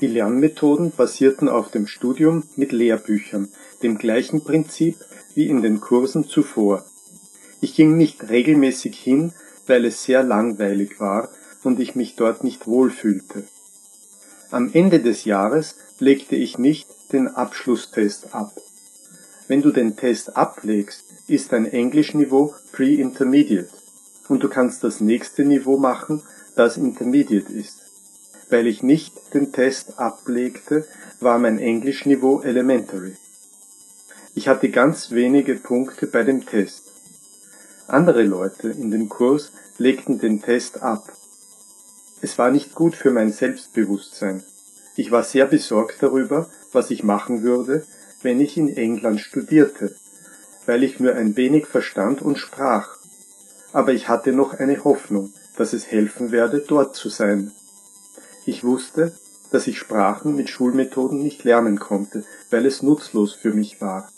Die Lernmethoden basierten auf dem Studium mit Lehrbüchern, dem gleichen Prinzip wie in den Kursen zuvor. Ich ging nicht regelmäßig hin, weil es sehr langweilig war und ich mich dort nicht wohlfühlte. Am Ende des Jahres legte ich nicht den Abschlusstest ab. Wenn du den Test ablegst, ist dein Englischniveau Pre-Intermediate und du kannst das nächste Niveau machen, das Intermediate ist. Weil ich nicht den Test ablegte, war mein Englischniveau Elementary. Ich hatte ganz wenige Punkte bei dem Test. Andere Leute in dem Kurs legten den Test ab. Es war nicht gut für mein Selbstbewusstsein. Ich war sehr besorgt darüber, was ich machen würde, wenn ich in England studierte, weil ich nur ein wenig verstand und sprach. Aber ich hatte noch eine Hoffnung, dass es helfen werde, dort zu sein. Ich wusste, dass ich Sprachen mit Schulmethoden nicht lernen konnte, weil es nutzlos für mich war.